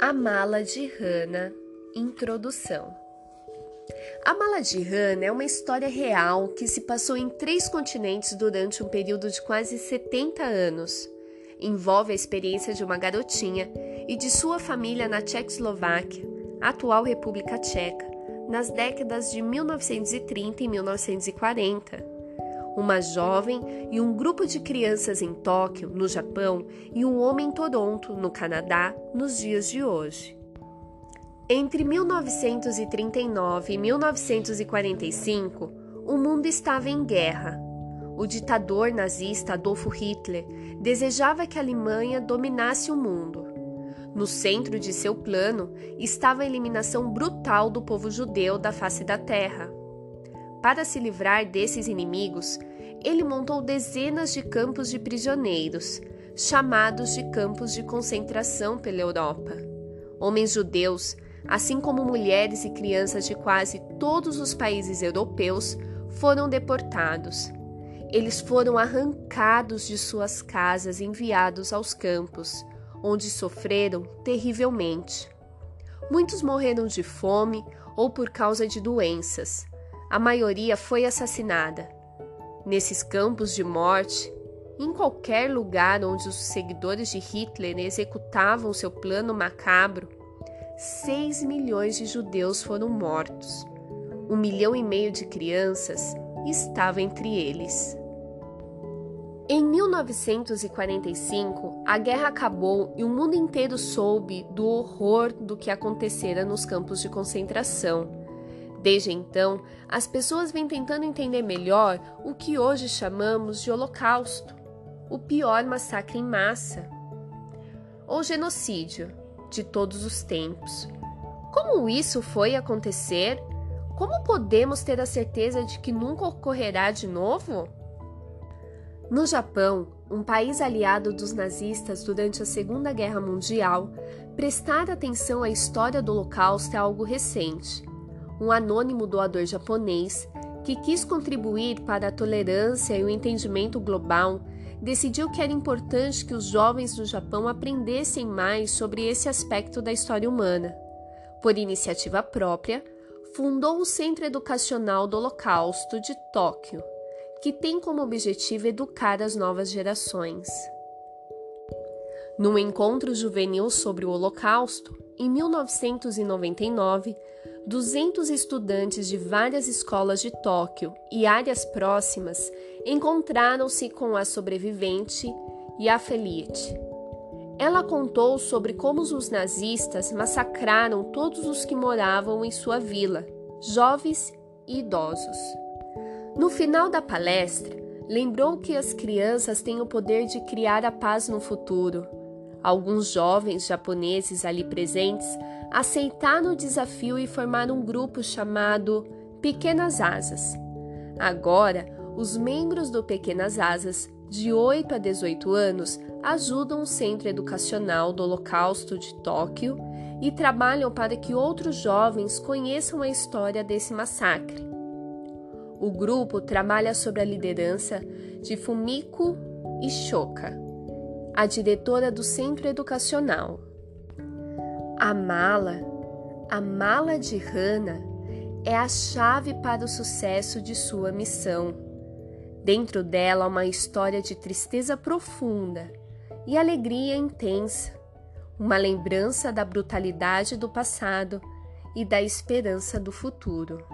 A Mala de Hannah Introdução A Mala de Hannah é uma história real que se passou em três continentes durante um período de quase 70 anos. Envolve a experiência de uma garotinha e de sua família na Tchecoslováquia, atual República Tcheca, nas décadas de 1930 e 1940 uma jovem e um grupo de crianças em Tóquio, no Japão, e um homem em Toronto, no Canadá, nos dias de hoje. Entre 1939 e 1945, o mundo estava em guerra. O ditador nazista Adolfo Hitler desejava que a Alemanha dominasse o mundo. No centro de seu plano estava a eliminação brutal do povo judeu da face da terra. Para se livrar desses inimigos, ele montou dezenas de campos de prisioneiros, chamados de campos de concentração pela Europa. Homens judeus, assim como mulheres e crianças de quase todos os países europeus, foram deportados. Eles foram arrancados de suas casas e enviados aos campos, onde sofreram terrivelmente. Muitos morreram de fome ou por causa de doenças. A maioria foi assassinada. Nesses campos de morte, em qualquer lugar onde os seguidores de Hitler executavam seu plano macabro, 6 milhões de judeus foram mortos. Um milhão e meio de crianças estava entre eles. Em 1945, a guerra acabou e o mundo inteiro soube do horror do que acontecera nos campos de concentração Desde então, as pessoas vêm tentando entender melhor o que hoje chamamos de Holocausto, o pior massacre em massa, ou genocídio de todos os tempos. Como isso foi acontecer? Como podemos ter a certeza de que nunca ocorrerá de novo? No Japão, um país aliado dos nazistas durante a Segunda Guerra Mundial, prestar atenção à história do Holocausto é algo recente um anônimo doador japonês que quis contribuir para a tolerância e o entendimento global, decidiu que era importante que os jovens do Japão aprendessem mais sobre esse aspecto da história humana. Por iniciativa própria, fundou o Centro Educacional do Holocausto de Tóquio, que tem como objetivo educar as novas gerações. Num encontro juvenil sobre o Holocausto, em 1999, 200 estudantes de várias escolas de Tóquio e áreas próximas encontraram-se com a sobrevivente Yafeliet. Ela contou sobre como os nazistas massacraram todos os que moravam em sua vila, jovens e idosos. No final da palestra, lembrou que as crianças têm o poder de criar a paz no futuro. Alguns jovens japoneses ali presentes aceitaram o desafio e formaram um grupo chamado Pequenas Asas. Agora, os membros do Pequenas Asas, de 8 a 18 anos, ajudam o Centro Educacional do Holocausto de Tóquio e trabalham para que outros jovens conheçam a história desse massacre. O grupo trabalha sob a liderança de Fumiko Ishoka, a diretora do Centro Educacional. A mala, a mala de Hannah, é a chave para o sucesso de sua missão. Dentro dela uma história de tristeza profunda e alegria intensa, uma lembrança da brutalidade do passado e da esperança do futuro.